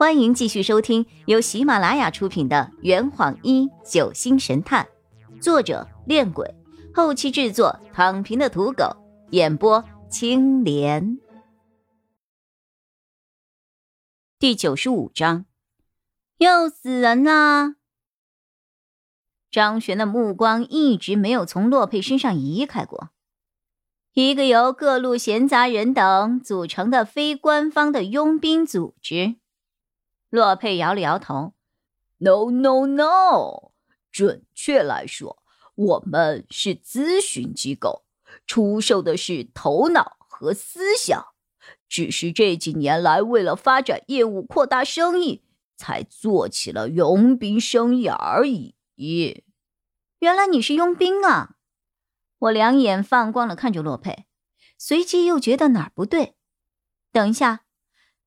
欢迎继续收听由喜马拉雅出品的《圆谎一九星神探》，作者：恋鬼，后期制作：躺平的土狗，演播：青莲。第九十五章，又死人啦！张璇的目光一直没有从洛佩身上移开过。一个由各路闲杂人等组成的非官方的佣兵组织。洛佩摇了摇头：“No, no, no！准确来说，我们是咨询机构，出售的是头脑和思想。只是这几年来，为了发展业务、扩大生意，才做起了佣兵生意而已。原来你是佣兵啊！”我两眼放光了看着洛佩，随即又觉得哪儿不对。等一下。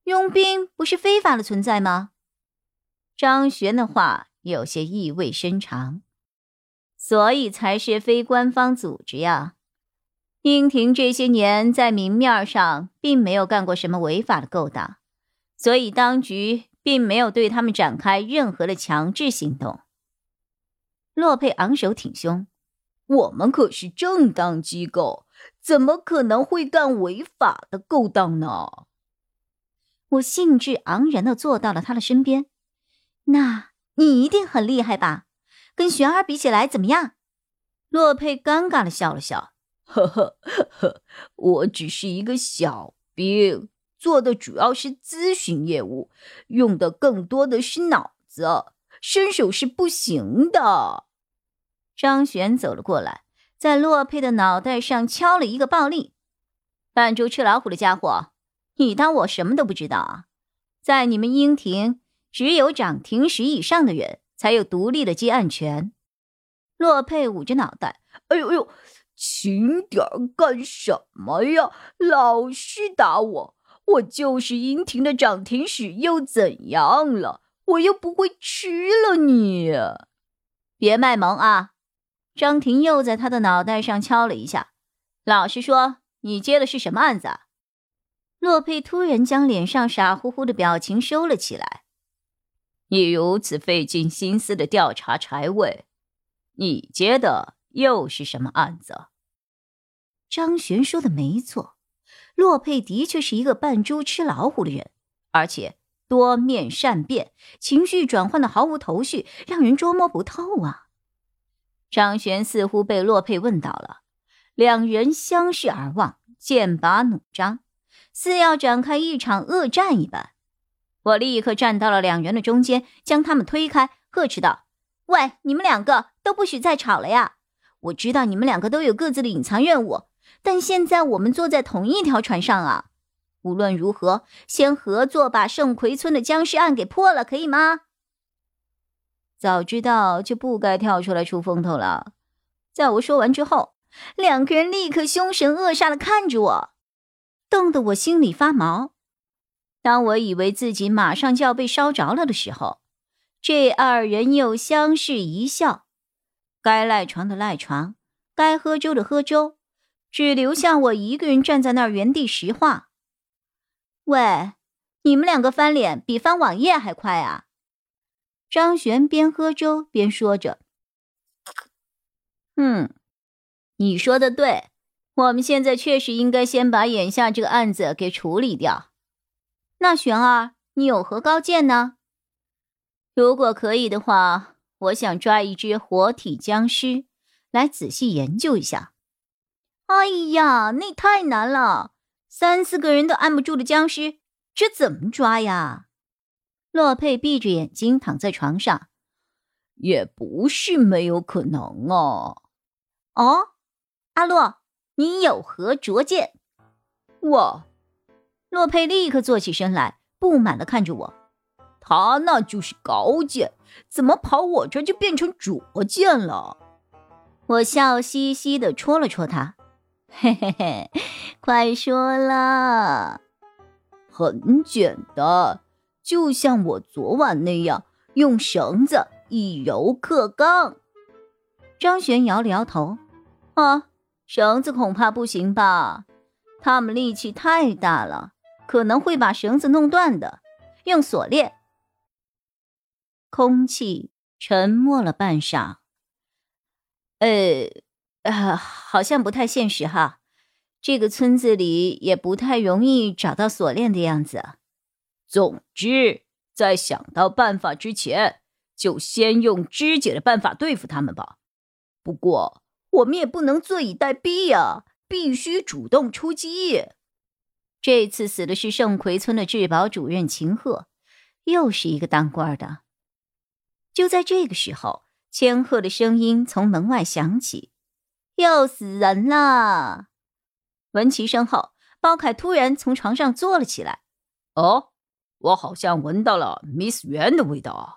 佣兵不是非法的存在吗？张璇的话有些意味深长，所以才是非官方组织呀。英婷这些年在明面上并没有干过什么违法的勾当，所以当局并没有对他们展开任何的强制行动。洛佩昂首挺胸：“我们可是正当机构，怎么可能会干违法的勾当呢？”我兴致盎然的坐到了他的身边，那你一定很厉害吧？跟玄儿比起来怎么样？洛佩尴尬的笑了笑，呵呵呵，我只是一个小兵，做的主要是咨询业务，用的更多的是脑子，身手是不行的。张璇走了过来，在洛佩的脑袋上敲了一个暴力，扮猪吃老虎的家伙。你当我什么都不知道啊？在你们英庭，只有掌庭十以上的人才有独立的接案权。洛佩捂着脑袋，哎呦哎呦，轻点干什么呀？老是打我！我就是英庭的掌庭使，又怎样了？我又不会吃了你！别卖萌啊！张婷又在他的脑袋上敲了一下。老实说，你接的是什么案子啊？洛佩突然将脸上傻乎乎的表情收了起来。你如此费尽心思的调查柴卫，你接的又是什么案子？张璇说的没错，洛佩的确是一个扮猪吃老虎的人，而且多面善变，情绪转换的毫无头绪，让人捉摸不透啊。张璇似乎被洛佩问到了，两人相视而望，剑拔弩张。似要展开一场恶战一般，我立刻站到了两人的中间，将他们推开，呵斥道：“喂，你们两个都不许再吵了呀！我知道你们两个都有各自的隐藏任务，但现在我们坐在同一条船上啊！无论如何，先合作把圣葵村的僵尸案给破了，可以吗？”早知道就不该跳出来出风头了。在我说完之后，两个人立刻凶神恶煞的看着我。冻得我心里发毛。当我以为自己马上就要被烧着了的时候，这二人又相视一笑。该赖床的赖床，该喝粥的喝粥，只留下我一个人站在那儿原地石化。喂，你们两个翻脸比翻网页还快啊！张璇边喝粥边说着：“嗯，你说的对。”我们现在确实应该先把眼下这个案子给处理掉。那玄儿，你有何高见呢？如果可以的话，我想抓一只活体僵尸来仔细研究一下。哎呀，那太难了，三四个人都按不住的僵尸，这怎么抓呀？洛佩闭着眼睛躺在床上，也不是没有可能啊。哦，阿洛。你有何拙见？我，洛佩立刻坐起身来，不满的看着我。他那就是高见，怎么跑我这就变成拙见了？我笑嘻嘻的戳了戳他，嘿嘿嘿，快说了。很简单，就像我昨晚那样，用绳子以柔克刚。张璇摇了摇头，啊。绳子恐怕不行吧？他们力气太大了，可能会把绳子弄断的。用锁链空气沉默了半晌。呃，啊，好像不太现实哈。这个村子里也不太容易找到锁链的样子。总之，在想到办法之前，就先用肢解的办法对付他们吧。不过，我们也不能坐以待毙呀，必须主动出击。这次死的是盛奎村的治保主任秦鹤，又是一个当官的。就在这个时候，千鹤的声音从门外响起：“又死人了！”闻其声后，包凯突然从床上坐了起来。哦，我好像闻到了 Miss 袁的味道啊！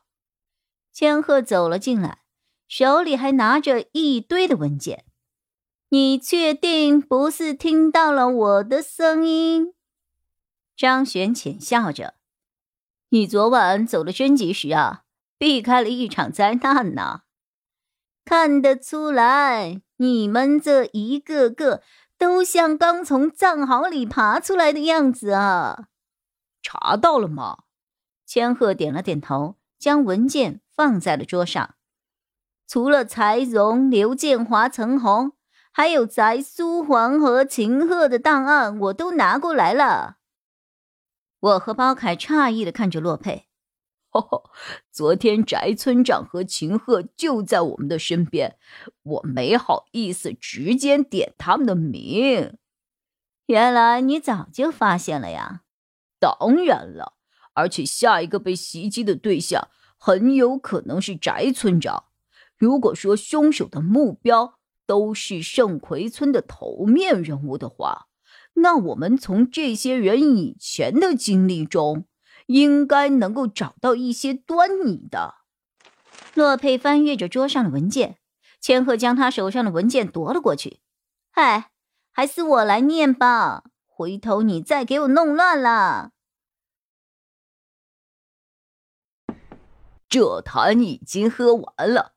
千鹤走了进来，手里还拿着一堆的文件。你确定不是听到了我的声音？张璇浅笑着。你昨晚走的真及时啊，避开了一场灾难呐。看得出来，你们这一个个。都像刚从藏壕里爬出来的样子啊！查到了吗？千鹤点了点头，将文件放在了桌上。除了柴荣、刘建华、陈红，还有翟苏黄和秦鹤的档案，我都拿过来了。我和包凯诧异的看着洛佩。昨天翟村长和秦鹤就在我们的身边，我没好意思直接点他们的名。原来你早就发现了呀？当然了，而且下一个被袭击的对象很有可能是翟村长。如果说凶手的目标都是圣奎村的头面人物的话，那我们从这些人以前的经历中。应该能够找到一些端倪的。洛佩翻阅着桌上的文件，千鹤将他手上的文件夺了过去。嗨，还是我来念吧，回头你再给我弄乱了。这坛已经喝完了，呵，